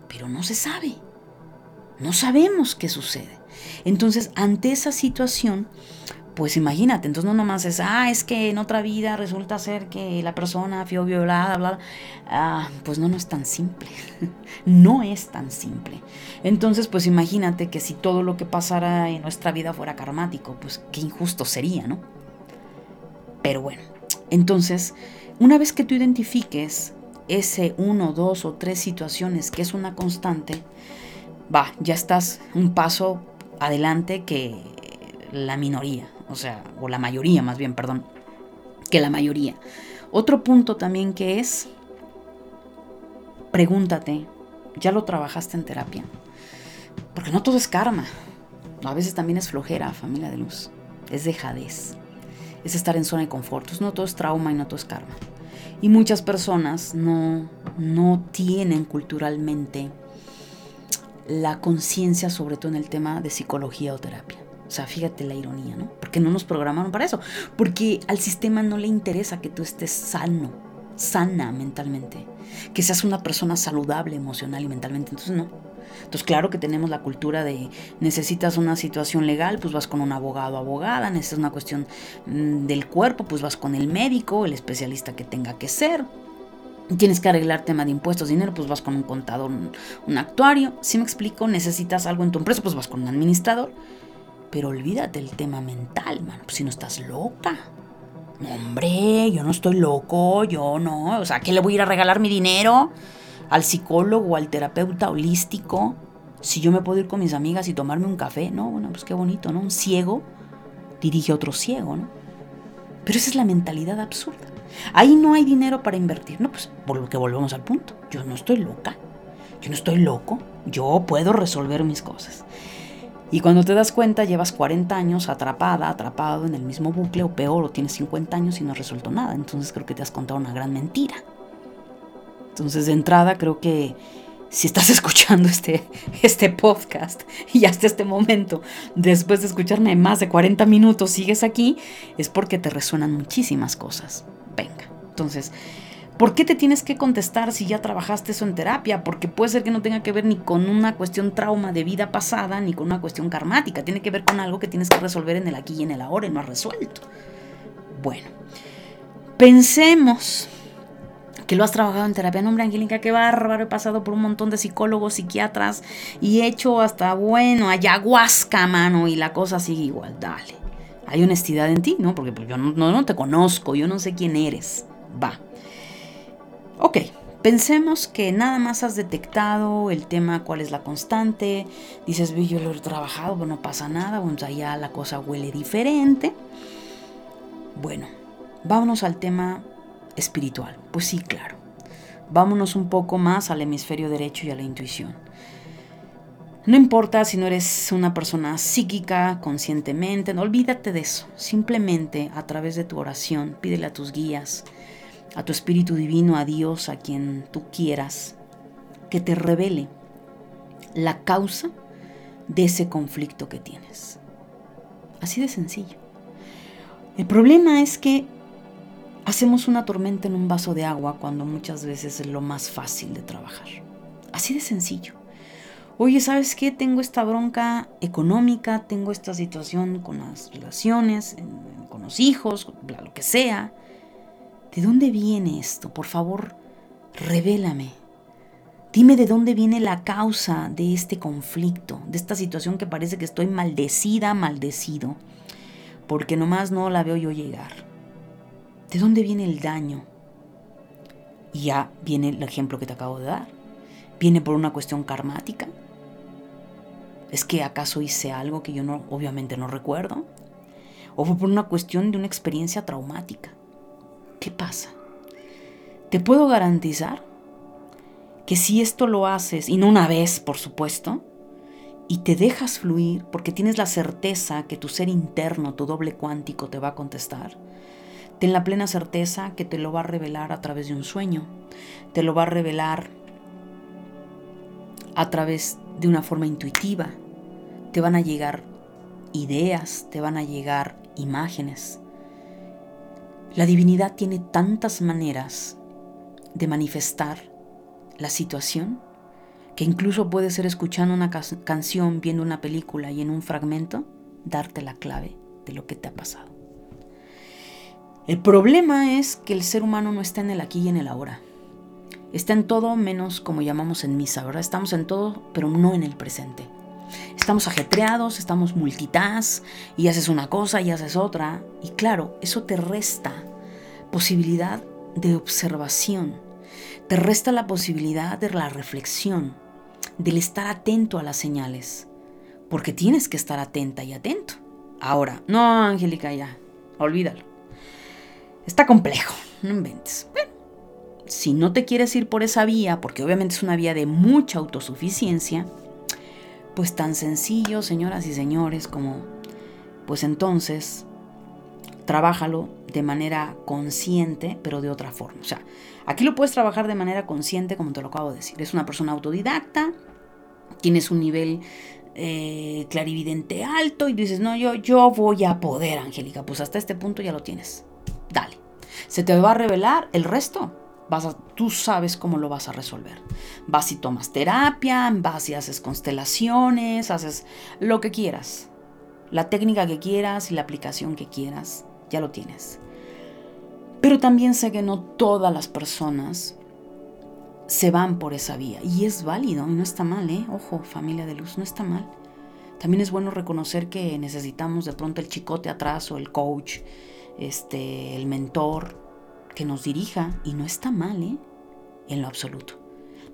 Pero no se sabe. No sabemos qué sucede. Entonces, ante esa situación, pues imagínate, entonces no nomás es, ah, es que en otra vida resulta ser que la persona fue violada, bla, bla. Ah, pues no, no es tan simple. no es tan simple. Entonces, pues imagínate que si todo lo que pasara en nuestra vida fuera karmático, pues qué injusto sería, ¿no? Pero bueno, entonces, una vez que tú identifiques ese uno, dos o tres situaciones que es una constante, va, ya estás un paso adelante que la minoría, o sea, o la mayoría más bien, perdón, que la mayoría. Otro punto también que es, pregúntate, ¿ya lo trabajaste en terapia? Porque no todo es karma, a veces también es flojera, familia de luz, es dejadez, es estar en zona de confort, no todo es trauma y no todo es karma. Y muchas personas no, no tienen culturalmente la conciencia, sobre todo en el tema de psicología o terapia. O sea, fíjate la ironía, ¿no? Porque no nos programaron para eso. Porque al sistema no le interesa que tú estés sano, sana mentalmente, que seas una persona saludable emocional y mentalmente. Entonces no. Entonces claro que tenemos la cultura de necesitas una situación legal, pues vas con un abogado o abogada, necesitas una cuestión mm, del cuerpo, pues vas con el médico, el especialista que tenga que ser. Tienes que arreglar tema de impuestos, dinero, pues vas con un contador, un, actuario. Si me explico, necesitas algo en tu empresa, pues vas con un administrador. Pero olvídate el tema mental, mano. Pues si no estás loca. hombre, yo no estoy loco, yo no. O sea, ¿qué le voy a ir a regalar mi dinero? ¿Al psicólogo al terapeuta holístico? Si yo me puedo ir con mis amigas y tomarme un café, no, bueno, pues qué bonito, ¿no? Un ciego dirige a otro ciego, ¿no? Pero esa es la mentalidad absurda. Ahí no hay dinero para invertir. No, pues por lo que volvemos al punto. Yo no estoy loca. Yo no estoy loco. Yo puedo resolver mis cosas. Y cuando te das cuenta, llevas 40 años atrapada, atrapado en el mismo bucle, o peor, o tienes 50 años y no has resuelto nada. Entonces creo que te has contado una gran mentira. Entonces, de entrada, creo que si estás escuchando este, este podcast y hasta este momento, después de escucharme más de 40 minutos, sigues aquí, es porque te resuenan muchísimas cosas. Entonces, ¿por qué te tienes que contestar si ya trabajaste eso en terapia? Porque puede ser que no tenga que ver ni con una cuestión trauma de vida pasada, ni con una cuestión karmática, tiene que ver con algo que tienes que resolver en el aquí y en el ahora y no has resuelto. Bueno, pensemos que lo has trabajado en terapia. Nombre, Angélica, qué bárbaro. He pasado por un montón de psicólogos, psiquiatras y he hecho hasta, bueno, ayahuasca, mano, y la cosa sigue igual. Dale hay honestidad en ti, ¿no? Porque pues, yo no, no, te conozco, yo no sé quién eres. Va. Ok, pensemos que nada más has detectado el tema, cuál es la constante. Dices, yo lo he trabajado, pero no pasa nada. Bueno, allá la cosa huele diferente. Bueno, vámonos al tema espiritual. Pues sí, claro. Vámonos un poco más al hemisferio derecho y a la intuición. No importa si no eres una persona psíquica conscientemente, no olvídate de eso. Simplemente a través de tu oración, pídele a tus guías, a tu espíritu divino, a Dios, a quien tú quieras, que te revele la causa de ese conflicto que tienes. Así de sencillo. El problema es que hacemos una tormenta en un vaso de agua cuando muchas veces es lo más fácil de trabajar. Así de sencillo oye, ¿sabes qué? Tengo esta bronca económica, tengo esta situación con las relaciones, con los hijos, lo que sea. ¿De dónde viene esto? Por favor, revélame. Dime de dónde viene la causa de este conflicto, de esta situación que parece que estoy maldecida, maldecido, porque nomás no la veo yo llegar. ¿De dónde viene el daño? Y ya viene el ejemplo que te acabo de dar. ¿Viene por una cuestión karmática? ¿Es que acaso hice algo que yo no, obviamente no recuerdo? ¿O fue por una cuestión de una experiencia traumática? ¿Qué pasa? Te puedo garantizar que si esto lo haces, y no una vez, por supuesto, y te dejas fluir porque tienes la certeza que tu ser interno, tu doble cuántico, te va a contestar, ten la plena certeza que te lo va a revelar a través de un sueño, te lo va a revelar a través de una forma intuitiva, te van a llegar ideas, te van a llegar imágenes. La divinidad tiene tantas maneras de manifestar la situación que incluso puede ser escuchando una canción, viendo una película y en un fragmento darte la clave de lo que te ha pasado. El problema es que el ser humano no está en el aquí y en el ahora. Está en todo menos como llamamos en misa, ¿verdad? Estamos en todo, pero no en el presente. Estamos ajetreados, estamos multitask y haces una cosa y haces otra. Y claro, eso te resta posibilidad de observación, te resta la posibilidad de la reflexión, del estar atento a las señales, porque tienes que estar atenta y atento. Ahora, no, Angélica, ya, olvídalo. Está complejo, no inventes. Bueno, si no te quieres ir por esa vía, porque obviamente es una vía de mucha autosuficiencia, pues tan sencillo, señoras y señores, como, pues entonces, trabájalo de manera consciente, pero de otra forma. O sea, aquí lo puedes trabajar de manera consciente, como te lo acabo de decir. Es una persona autodidacta, tienes un nivel eh, clarividente alto y dices, no, yo, yo voy a poder, Angélica. Pues hasta este punto ya lo tienes. Dale. Se te va a revelar el resto. Tú sabes cómo lo vas a resolver. Vas y tomas terapia, vas y haces constelaciones, haces lo que quieras. La técnica que quieras y la aplicación que quieras, ya lo tienes. Pero también sé que no todas las personas se van por esa vía. Y es válido no está mal, ¿eh? Ojo, familia de luz, no está mal. También es bueno reconocer que necesitamos de pronto el chicote atrás o el coach, este, el mentor, que nos dirija y no está mal, ¿eh? En lo absoluto.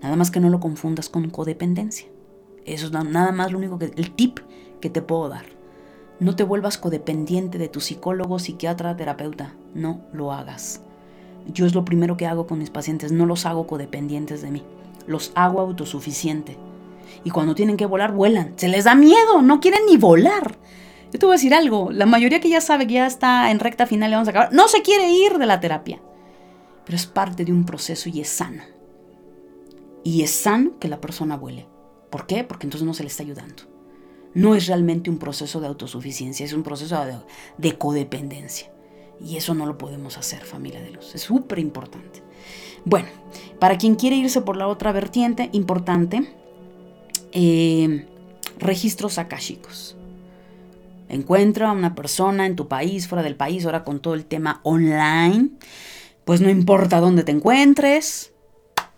Nada más que no lo confundas con codependencia. Eso es nada más lo único que el tip que te puedo dar. No te vuelvas codependiente de tu psicólogo, psiquiatra, terapeuta. No lo hagas. Yo es lo primero que hago con mis pacientes. No los hago codependientes de mí. Los hago autosuficiente. Y cuando tienen que volar, vuelan. Se les da miedo. No quieren ni volar. Yo te voy a decir algo. La mayoría que ya sabe que ya está en recta final y vamos a acabar, no se quiere ir de la terapia pero es parte de un proceso y es sano. Y es sano que la persona vuele. ¿Por qué? Porque entonces no se le está ayudando. No es realmente un proceso de autosuficiencia, es un proceso de, codependencia. Y eso no lo podemos hacer, familia de luz. Es súper importante. Bueno, para quien quiere irse por la otra vertiente, importante, eh, registros. Encuentra a una persona en tu país, fuera del país, ahora con todo el tema online pues no importa dónde te encuentres,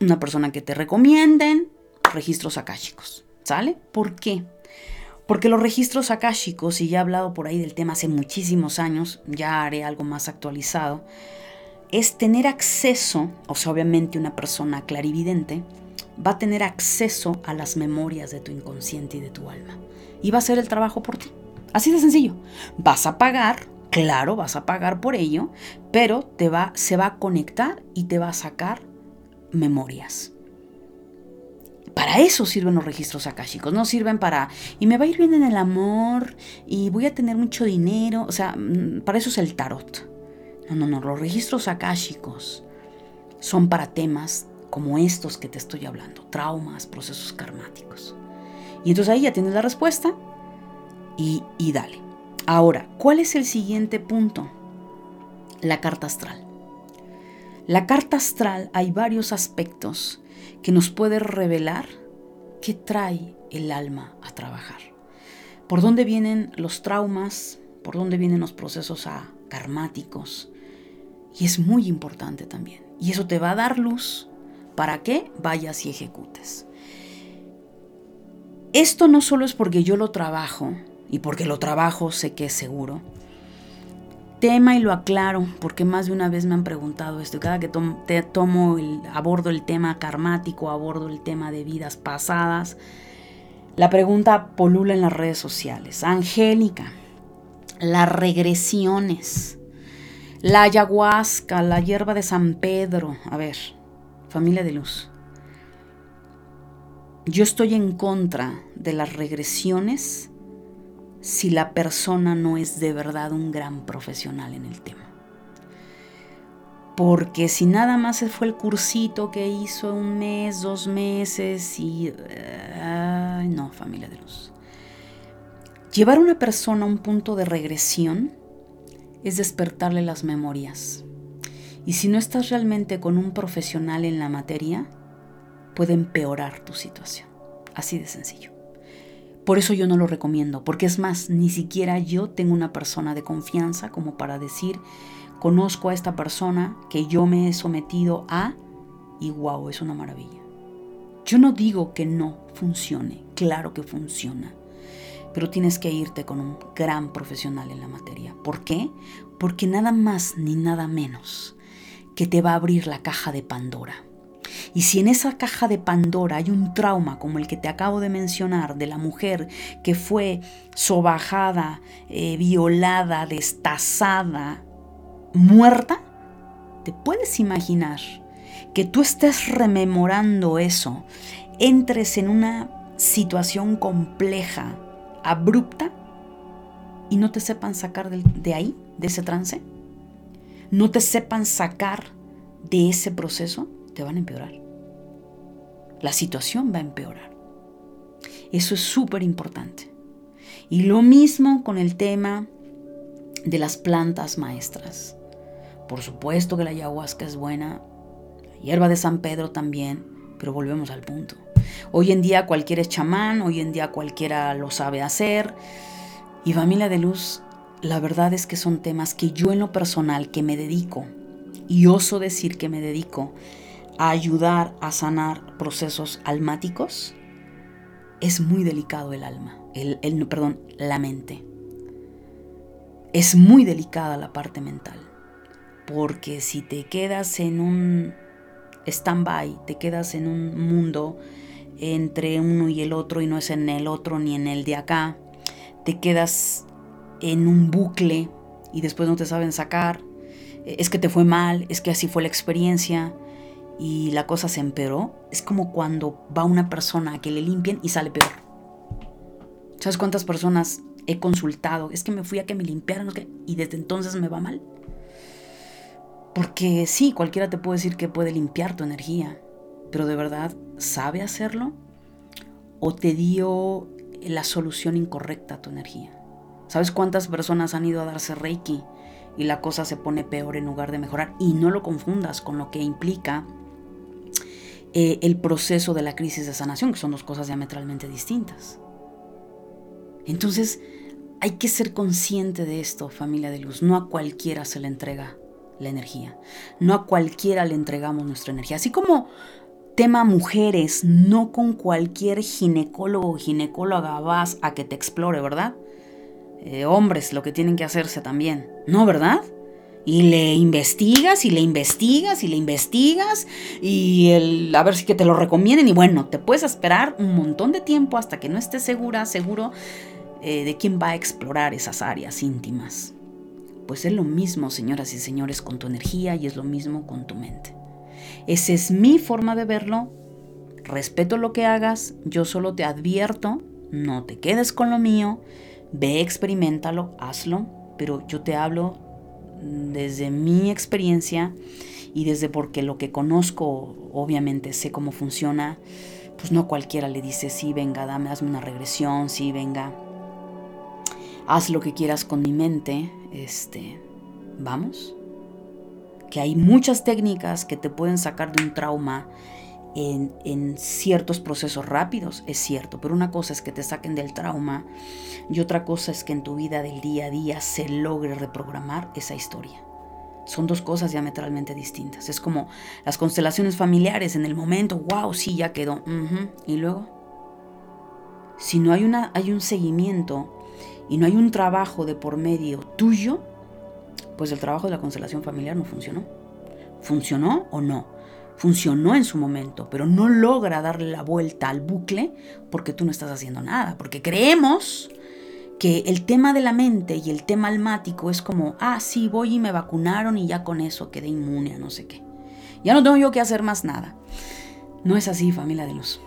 una persona que te recomienden, registros akáshicos, ¿sale? ¿Por qué? Porque los registros akáshicos, y ya he hablado por ahí del tema hace muchísimos años, ya haré algo más actualizado, es tener acceso, o sea, obviamente una persona clarividente, va a tener acceso a las memorias de tu inconsciente y de tu alma. Y va a hacer el trabajo por ti. Así de sencillo. Vas a pagar Claro, vas a pagar por ello, pero te va, se va a conectar y te va a sacar memorias. Para eso sirven los registros chicos. no sirven para, y me va a ir bien en el amor, y voy a tener mucho dinero, o sea, mm, para eso es el tarot. No, no, no, los registros chicos son para temas como estos que te estoy hablando, traumas, procesos karmáticos. Y entonces ahí ya tienes la respuesta y, y dale. Ahora, ¿cuál es el siguiente punto? La carta astral. La carta astral hay varios aspectos que nos puede revelar qué trae el alma a trabajar. Por dónde vienen los traumas, por dónde vienen los procesos karmáticos. Y es muy importante también. Y eso te va a dar luz para que vayas y ejecutes. Esto no solo es porque yo lo trabajo, y porque lo trabajo sé que es seguro. Tema y lo aclaro porque más de una vez me han preguntado esto. Cada que tomo, el, abordo el tema karmático, abordo el tema de vidas pasadas, la pregunta polula en las redes sociales. Angélica, las regresiones, la ayahuasca, la hierba de San Pedro. A ver, familia de luz. Yo estoy en contra de las regresiones si la persona no es de verdad un gran profesional en el tema. Porque si nada más fue el cursito que hizo un mes, dos meses y... Ay, no, familia de luz. Llevar a una persona a un punto de regresión es despertarle las memorias. Y si no estás realmente con un profesional en la materia, puede empeorar tu situación. Así de sencillo. Por eso yo no lo recomiendo, porque es más, ni siquiera yo tengo una persona de confianza como para decir, conozco a esta persona que yo me he sometido a y wow, es una maravilla. Yo no digo que no funcione, claro que funciona, pero tienes que irte con un gran profesional en la materia. ¿Por qué? Porque nada más ni nada menos que te va a abrir la caja de Pandora y si en esa caja de Pandora hay un trauma como el que te acabo de mencionar de la mujer que fue sobajada, eh, violada, destazada, muerta, ¿te puedes imaginar que tú estés rememorando eso, entres en una situación compleja, abrupta, y no te sepan sacar de, de ahí, de ese trance? ¿No te sepan sacar de ese proceso? Te van a empeorar. La situación va a empeorar. Eso es súper importante. Y lo mismo con el tema de las plantas maestras. Por supuesto que la ayahuasca es buena. hierba de San Pedro también, pero volvemos al punto. Hoy en día cualquiera es chamán, hoy en día cualquiera lo sabe hacer. Y familia de luz, la verdad es que son temas que yo en lo personal que me dedico, y oso decir que me dedico a ayudar a sanar procesos almáticos, es muy delicado el alma, el, el, perdón, la mente. Es muy delicada la parte mental, porque si te quedas en un stand-by, te quedas en un mundo entre uno y el otro y no es en el otro ni en el de acá, te quedas en un bucle y después no te saben sacar, es que te fue mal, es que así fue la experiencia y la cosa se empeoró, es como cuando va una persona a que le limpien y sale peor. ¿Sabes cuántas personas he consultado? Es que me fui a que me limpiaran y desde entonces me va mal. Porque sí, cualquiera te puede decir que puede limpiar tu energía, pero de verdad, ¿sabe hacerlo? ¿O te dio la solución incorrecta a tu energía? ¿Sabes cuántas personas han ido a darse Reiki y la cosa se pone peor en lugar de mejorar? Y no lo confundas con lo que implica eh, el proceso de la crisis de sanación, que son dos cosas diametralmente distintas. Entonces, hay que ser consciente de esto, familia de luz. No a cualquiera se le entrega la energía. No a cualquiera le entregamos nuestra energía. Así como tema mujeres, no con cualquier ginecólogo o ginecóloga vas a que te explore, ¿verdad? Eh, hombres, lo que tienen que hacerse también, ¿no, verdad? Y le investigas y le investigas y le investigas y el, a ver si que te lo recomienden y bueno, te puedes esperar un montón de tiempo hasta que no estés segura, seguro eh, de quién va a explorar esas áreas íntimas. Pues es lo mismo, señoras y señores, con tu energía y es lo mismo con tu mente. Esa es mi forma de verlo. Respeto lo que hagas, yo solo te advierto, no te quedes con lo mío, ve, experimentalo, hazlo, pero yo te hablo desde mi experiencia y desde porque lo que conozco, obviamente sé cómo funciona, pues no cualquiera le dice, sí, venga, dame, hazme una regresión, sí, venga, haz lo que quieras con mi mente, este, vamos. Que hay muchas técnicas que te pueden sacar de un trauma en, ciertos procesos rápidos, es cierto, pero una cosa es que te saquen del trauma y otra cosa es que en tu vida del día a día se logre reprogramar esa historia. Son dos cosas diametralmente distintas. Es como las constelaciones familiares en el momento, wow, sí, ya quedó. Y luego, si no hay, una, hay un seguimiento y no hay un trabajo de por medio tuyo, pues el trabajo de la constelación familiar no funcionó. ¿Funcionó o no? Funcionó en su momento, pero no logra darle la vuelta al bucle porque tú no estás haciendo nada, porque creemos que el tema de la mente y el tema almático es como, ah, sí, voy y me vacunaron y ya con eso quedé inmune a no sé qué. Ya no tengo yo que hacer más nada. No es así, familia de luz.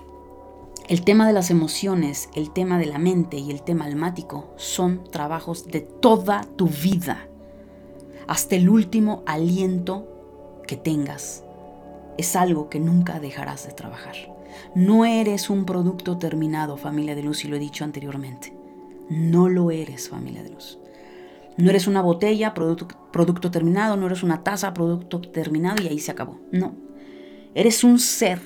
El tema de las emociones, el tema de la mente y el tema almático son trabajos de toda tu vida, hasta el último aliento que tengas. Es algo que nunca dejarás de trabajar. No eres un producto terminado, familia de luz, y lo he dicho anteriormente. No lo eres, familia de luz. No eres una botella, producto, producto terminado, no eres una taza, producto terminado y ahí se acabó. No. Eres un ser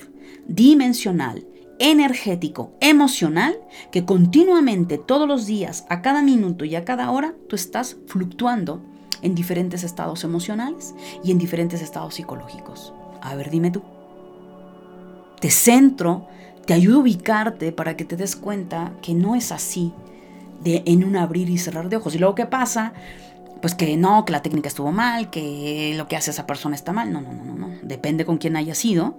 dimensional energético, emocional, que continuamente, todos los días, a cada minuto y a cada hora, tú estás fluctuando en diferentes estados emocionales y en diferentes estados psicológicos. A ver, dime tú. Te centro, te ayudo a ubicarte para que te des cuenta que no es así de en un abrir y cerrar de ojos. Y luego, ¿qué pasa? pues que no, que la técnica estuvo mal, que lo que hace esa persona está mal. No, no, no, no, no. Depende con quién haya sido.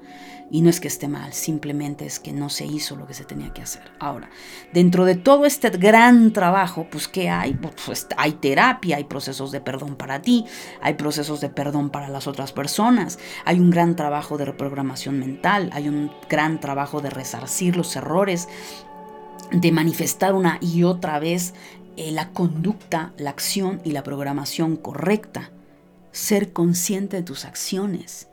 Y no es que esté mal, simplemente es que no se hizo lo que se tenía que hacer. Ahora, dentro de todo este gran trabajo, pues ¿qué hay? Pues hay terapia, hay procesos de perdón para ti, hay procesos de perdón para las otras personas, hay un gran trabajo de reprogramación mental, hay un gran trabajo de resarcir los errores, de manifestar una y otra vez eh, la conducta, la acción y la programación correcta. Ser consciente de tus acciones.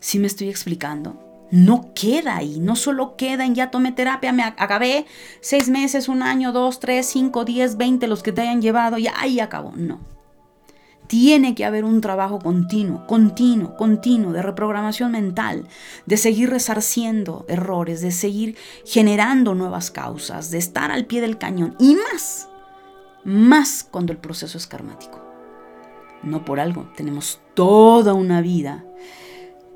¿Sí me estoy explicando? No queda ahí, no solo queda en ya tomé terapia, me acabé seis meses, un año, dos, tres, cinco, diez, veinte, los que te hayan llevado y ahí acabó. No. tiene que haber un trabajo continuo, continuo, continuo de reprogramación mental, de seguir resarciendo errores, de seguir generando nuevas causas, de estar al pie del cañón y más, más cuando el proceso es karmático. No por algo, tenemos toda una vida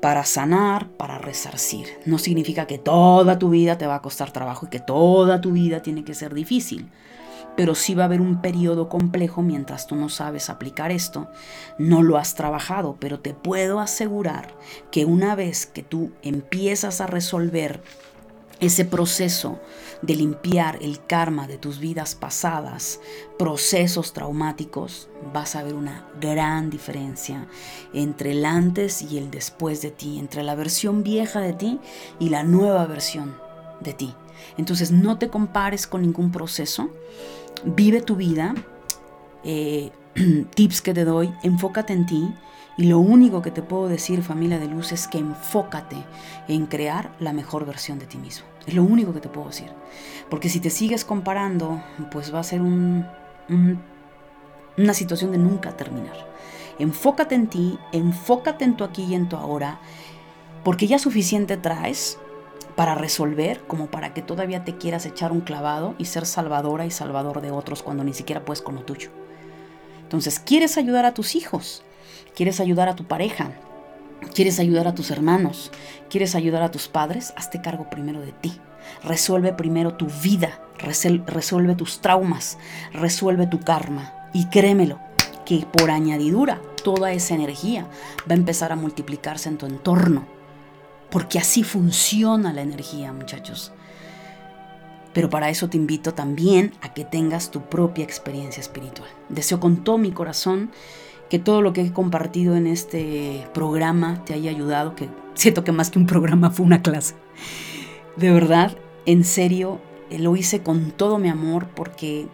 para sanar, para resarcir. No significa que toda tu vida te va a costar trabajo y que toda tu vida tiene que ser difícil. Pero sí va a haber un periodo complejo mientras tú no sabes aplicar esto. No lo has trabajado, pero te puedo asegurar que una vez que tú empiezas a resolver ese proceso de limpiar el karma de tus vidas pasadas, procesos traumáticos, vas a ver una gran diferencia entre el antes y el después de ti, entre la versión vieja de ti y la nueva versión de ti. Entonces no te compares con ningún proceso, vive tu vida, eh, tips que te doy, enfócate en ti y lo único que te puedo decir, familia de luz, es que enfócate en crear la mejor versión de ti mismo. Es lo único que te puedo decir. Porque si te sigues comparando, pues va a ser una situación de nunca terminar. Enfócate en ti, enfócate en tu aquí y en tu ahora, porque ya suficiente traes para resolver como para que todavía te quieras echar un clavado y ser salvadora y salvador de otros cuando ni siquiera puedes con lo tuyo. Entonces, ¿quieres ayudar a tus hijos? Quieres ayudar a tu pareja, quieres ayudar a tus hermanos, quieres ayudar a tus padres, hazte cargo primero de ti. Resuelve primero tu vida, resuelve tus traumas, resuelve tu karma. Y créemelo, que por añadidura toda esa energía va a empezar a multiplicarse en tu entorno. Porque así funciona la energía, muchachos. Pero para eso te invito también a que tengas tu propia experiencia espiritual. Deseo con todo mi corazón que todo lo que he compartido en este programa te haya ayudado, que siento que más que un programa fue una clase. De verdad, en serio, lo hice con todo mi amor porque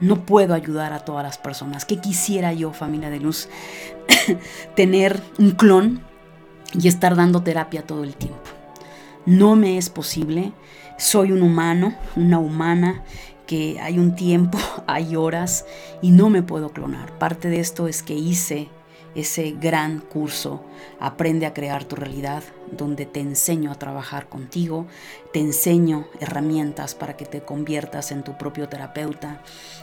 no puedo ayudar a todas las personas. ¿Qué quisiera yo, familia de luz? Tener un clon y estar dando terapia todo el tiempo. No me es posible. Soy un humano, una humana que hay un tiempo, hay horas y no me puedo clonar. Parte de esto es que hice ese gran curso, Aprende a crear tu realidad, donde te enseño a trabajar contigo, te enseño herramientas para que te conviertas en tu propio terapeuta,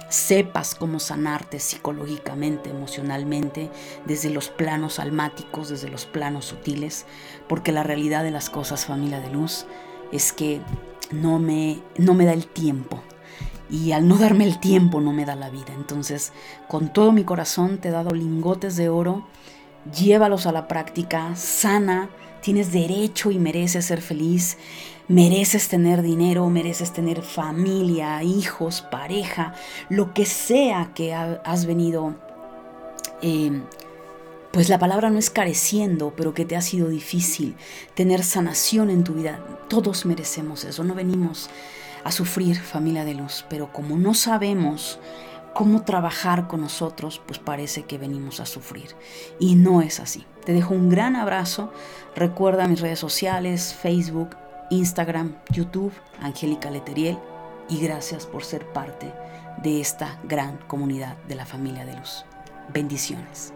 sepas cómo sanarte psicológicamente, emocionalmente, desde los planos almáticos, desde los planos sutiles, porque la realidad de las cosas, familia de luz, es que no me, no me da el tiempo y al no darme el tiempo no me da la vida. Entonces, con todo mi corazón te he dado lingotes de oro, llévalos a la práctica, sana, tienes derecho y mereces ser feliz, mereces tener dinero, mereces tener familia, hijos, pareja, lo que sea que has venido... Em, pues la palabra no es careciendo, pero que te ha sido difícil tener sanación en tu vida. Todos merecemos eso, no venimos a sufrir, familia de luz, pero como no sabemos cómo trabajar con nosotros, pues parece que venimos a sufrir. Y no es así. Te dejo un gran abrazo. Recuerda mis redes sociales, Facebook, Instagram, YouTube, Angélica Leteriel. Y gracias por ser parte de esta gran comunidad de la familia de luz. Bendiciones.